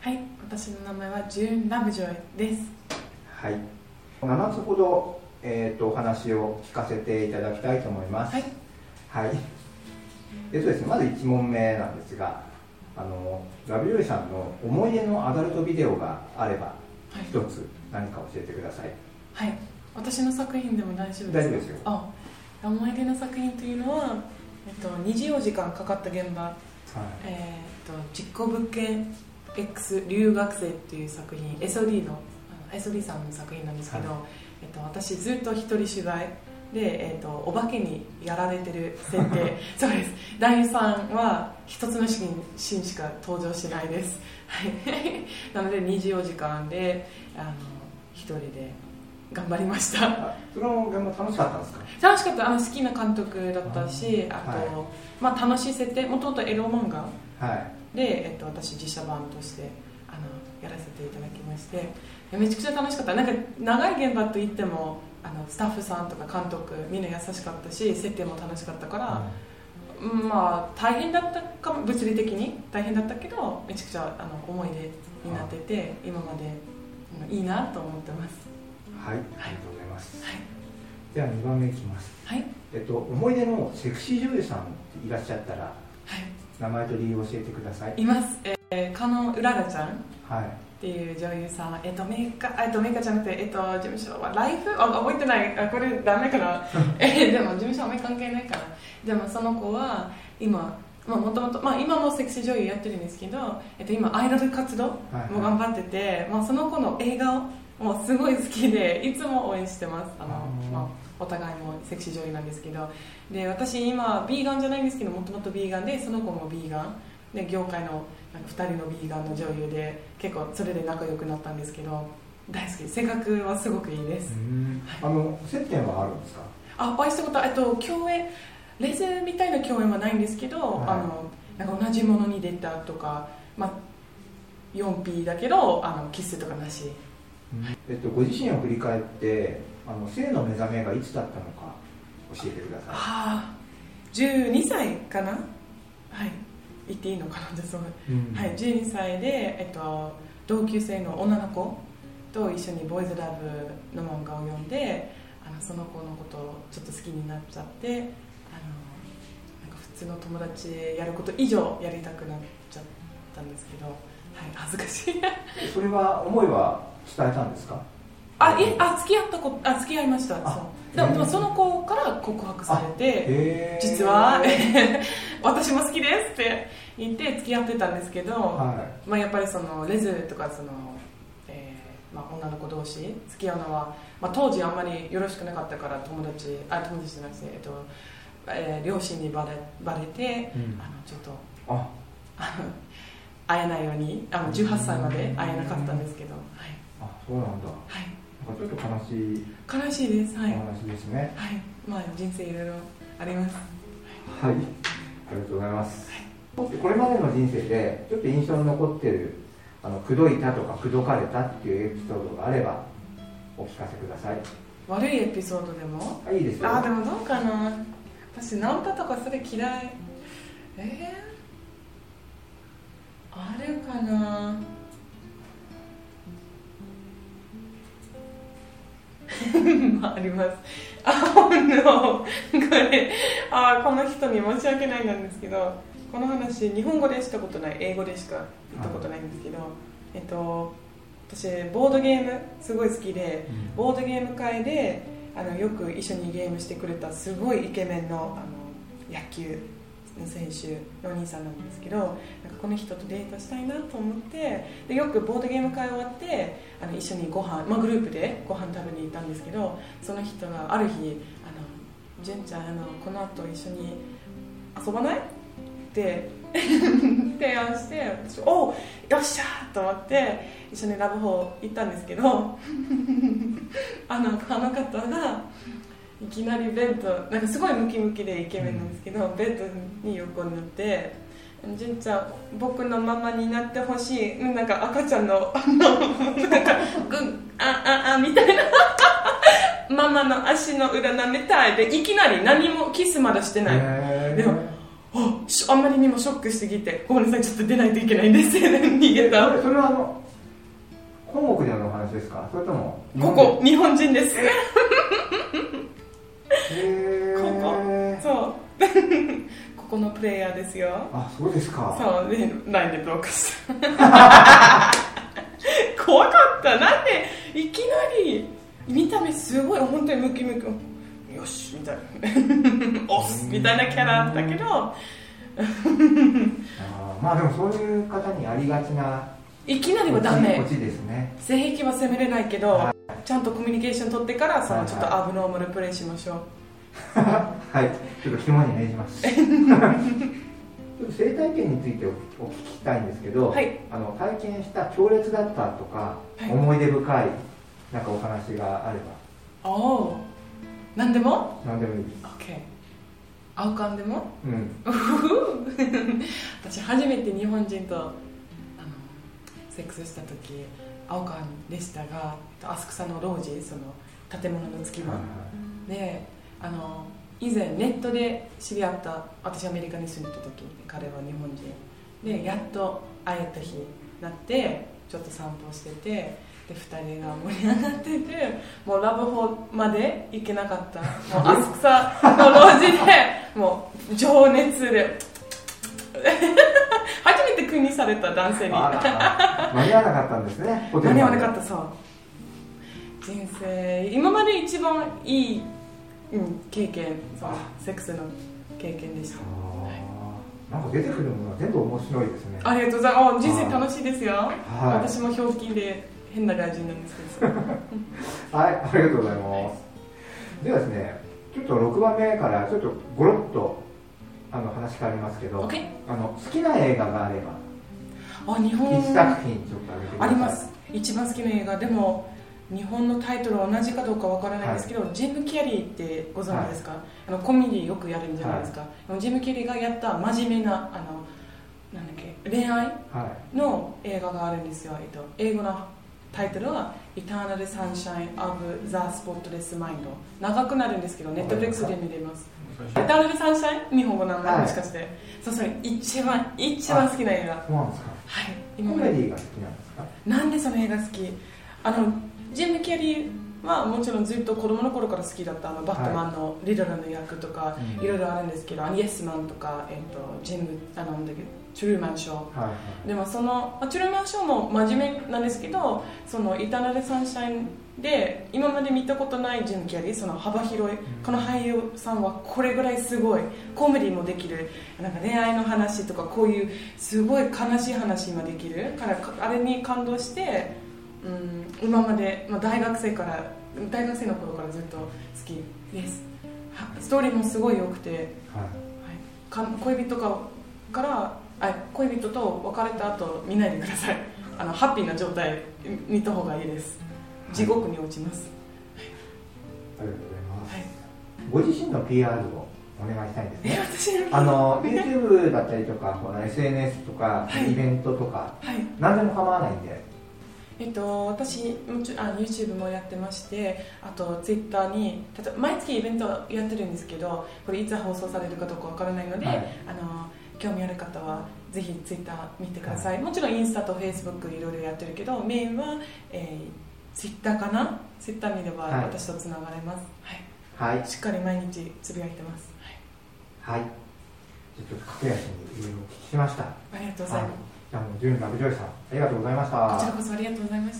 はい私の名前はジューン・ラブジョイです。はい。7つほど、えーと、お話を聞かせていただきたいと思います。はい、はい。えっとですね、まず1問目なんですがあのラブジョイさんの思い出のアダルトビデオがあれば一、はい、つ何か教えてください。はい。私の作品でも大丈夫ですか？大丈夫ですよ。あ思い出の作品というのは、えっと、24時間かかった現場、はい。えー、っと実行物件 X 留学生っていう作品 SOD の SOD さんの作品なんですけど、はい、えっと、私ずっと一人取材で、えーと、お化けにやられてる設定。そうです。第3は一つのシーンしか登場しないです。なので24時間であの一人で頑張りました。その現場楽しかったんですか？楽しかった。あの好きな監督だったしあと、はい、まあ、楽しい設定。もともとエロ漫画、はい、で、えっと、私実写版としてあのやらせていただきましてめちゃくちゃ楽しかったなんか長い現場といってもあのスタッフさんとか監督みんな優しかったし設定も楽しかったから、うん、まあ大変だったかも物理的に大変だったけどめちゃくちゃあの思い出になってて今までいいなと思ってますはい、ありがとうございます。はい、では2番目いきます。はい。えっと思い出のセクシー女優さんいらっしゃったら、はい、名前と理由を教えてください。います。えー、加納うららちゃん。はい。っていう女優さん、えっと、メイカ、えっと、メイカじゃなくて、えっと、事務所は、ライフ？あ、覚えてない、あ、これダメかな。えー、でも、事務所はあんまり関係ないから。でも、その子は、今、まあ、もともと、まあ、今もセクシー女優やってるんですけど、えっと、今、アイドル活動も頑張ってて、はいはい、まあ、その子の映画を、もうすごい好きでいつも応援してますあの、まあ、お互いもセクシー女優なんですけどで私今ビーガンじゃないんですけどもともとビーガンでその子もビーガン。で業界のなんか2人のビーガンの女優で結構それで仲良くなったんですけど大好き。性格はすごくいいです、はい、あの接点はあるんですか？あお会いしたことえっと共演レズみたいな共演はないんですけど、はい、あのなんか同じものに出たとか、まあ、4P だけどあのキスとかなしえっと、ご自身を振り返ってあの性の目覚めがいつだったのか教えてください、はあ、12歳かな？はい。言っていいのかな？でそう、うん、はい、12歳で、えっと、同級生の女の子と一緒にボーイズラブの漫画を読んであのその子のことをちょっと好きになっちゃってあのなんか普通の友達やること以上やりたくなっちゃったんですけど、はい、恥ずかしい。それは思いは伝えたんですか？あいあ付き合った子あ付き合いました。でもでもその子から告白されて実は 私も好きですって言って付き合ってたんですけど、はい、まあ、やっぱりそのレズとかその、えーまあ、女の子同士付き合うのは、まあ、当時あんまりよろしくなかったから友達あ友達じゃなくて、えっとえー、両親にバレバレて、うん、あのちょっとあ 会えないようにあの18歳まで会えなかったんですけど、はいそうなんだ。はい。ちょっと悲しい。悲しいです。はい。話ですね。はい。まあ人生いろいろあります。はい。ありがとうございます。はい、これまでの人生でちょっと印象に残ってるあの口説いたとか口説かれたっていうエピソードがあればお聞かせください。悪いエピソードでも？あいいですよ。あでもどうかな。私ナンパとかそれ嫌い。えー、あるかな？あります。あ、oh no これあこの人に申し訳ないなんですけどこの話日本語でしたことない英語でしか言ったことないんですけど、えっと私ボードゲームすごい好きで、ボードゲーム会であのよく一緒にゲームしてくれたすごいイケメンのあの野球。の選手のお兄さんなんですけどなんかこの人とデートしたいなと思ってでよくボードゲーム会終わってあの一緒にご飯、まあ、グループでご飯食べに行ったんですけどその人がある日「あの純ちゃんあのこの後一緒に遊ばない?」って 提案して私「おおよっしゃ!」と思って一緒にラブホー行ったんですけど あのあの方がいきなりベッドなんかすごいムキムキでイケメンなんですけど、ベッドに横になって「純ちゃん僕のママになってほしい」なんか赤ちゃんのあのなんかグッあああみたいな。ママの足の裏舐めたい。でいきなり何もキスまだしてない。でもあんまりにもショックしすぎてごめんなさいちょっと出ないといけないんです。よ 逃げた。それはあの本国でのお話ですか？それともここ日本人ですへこ？ー。そう。ここのプレイヤーですよ。あそうですか。そう。で LINE でブロックした。怖かった。なんでいきなり見た目すごい本当にムキムキ。よしみたいな。オスみたいなキャラだけど。あーまあでもそういう方にありがちないきなりはダメ。ですね。性癖は責めれないけど、はちゃんとコミュニケーション取ってからそはいはい。のちょっとアブノーマルプレイしましょう、はい ちょっと肝に銘じます。ちょっと生体験についておお聞きしたいんですけど、はい。あの体験した強烈だったとか、はい。思い出深いなんかお話があれば。おお何でも？何でもいいです。OK 青缶でも？うん。私初めて日本人とあのセックスした時青缶でしたが浅草の老人その建物の月間、はい。であの以前ネットで知り合った私アメリカに住んでた時に彼は日本人。でやっと会えた日になってちょっと散歩しててで2人が盛り上がっててもうラブホまで行けなかった。もう 浅草の路地でもう情熱で。初めて国された男性に。間に合わなかったんですね間に合わなかったそう。人生今まで一番いい、うん、経験そうあセックスの経験でした。あー。なんか出てくるものは全部面白いですね。ありがとうございます。人生楽しいですよ、はい。私もひょうきんで変な外人なんですけど。はい、ありがとうございます。ではですね、ちょっと6番目からちょっとゴロッとあの話変わりますけど、あの好きな映画があれば、あ日本。一作品ちょっと挙げてください。あります。一番好きな映画。でも日本のタイトル同じかどうかわからないんですけど、ジム・キャリーってご存知ですか、あのコメディよくやるんじゃない。ですか、でもジム・キャリーがやった真面目なあのなんだっけ恋愛はい。の映画があるんですよ、えっと、英語のタイトルは「Eternal Sunshine of the Spotless Mind」長くなるんですけどネットフリックスで見れます「Eternal Sunshine」日本語なんだ、はい。もしかして。そうそれ一番一番好きな映画。はいそうなんですか。今まで。コメディが好きなんですか？なんでその映画好き？あのジム・キャリーはもちろんずっと子供の頃から好きだったあのバットマンのリドラの役とか、うん。いろいろあるんですけど、あのイエスマンとか、えっと、ジムあのなんだっけトゥルーマンショー。はいはい。でもそのまあチュルマンショーも真面目なんですけどそのイタナルサンシャインで今まで見たことないジム・キャリーその幅広いこの俳優さんはこれぐらいすごいコメディもできるなんか恋愛の話とかこういうすごい悲しい話もできるからかあれに感動して、うん、今まで、まあ、大学生から大学生の頃からずっと好きです。はストーリーもすごい良くてはい。はい、か恋人かからあ恋人と別れた後見ないでください。あのハッピーな状態見た方がいいです。地獄に落ちます、ありがとうございます。はい、ご自身の PR をお願いしたいんですえね。私あの YouTube だったりとか、ほら SNS とか、はい。イベントとか、はい。何でも構わないんで。えっと、私もちろんあ YouTube もやってましてあと Twitter に毎月イベントやってるんですけどこれいつ放送されるかどうかわからないので、はい。あの興味ある方はぜひ Twitter 見てください、もちろんインスタと Facebook いろいろやってるけどメインは、えー、Twitter かな？Twitter 見ればはい。私とつながれます、はい。はい。しっかり毎日つぶやいてます、はい。ちょっと駆け足にいろいろお聞きしました。ありがとうございます、あもう、ジュンラブジョイさん、ありがとうございました。こちらこそありがとうございました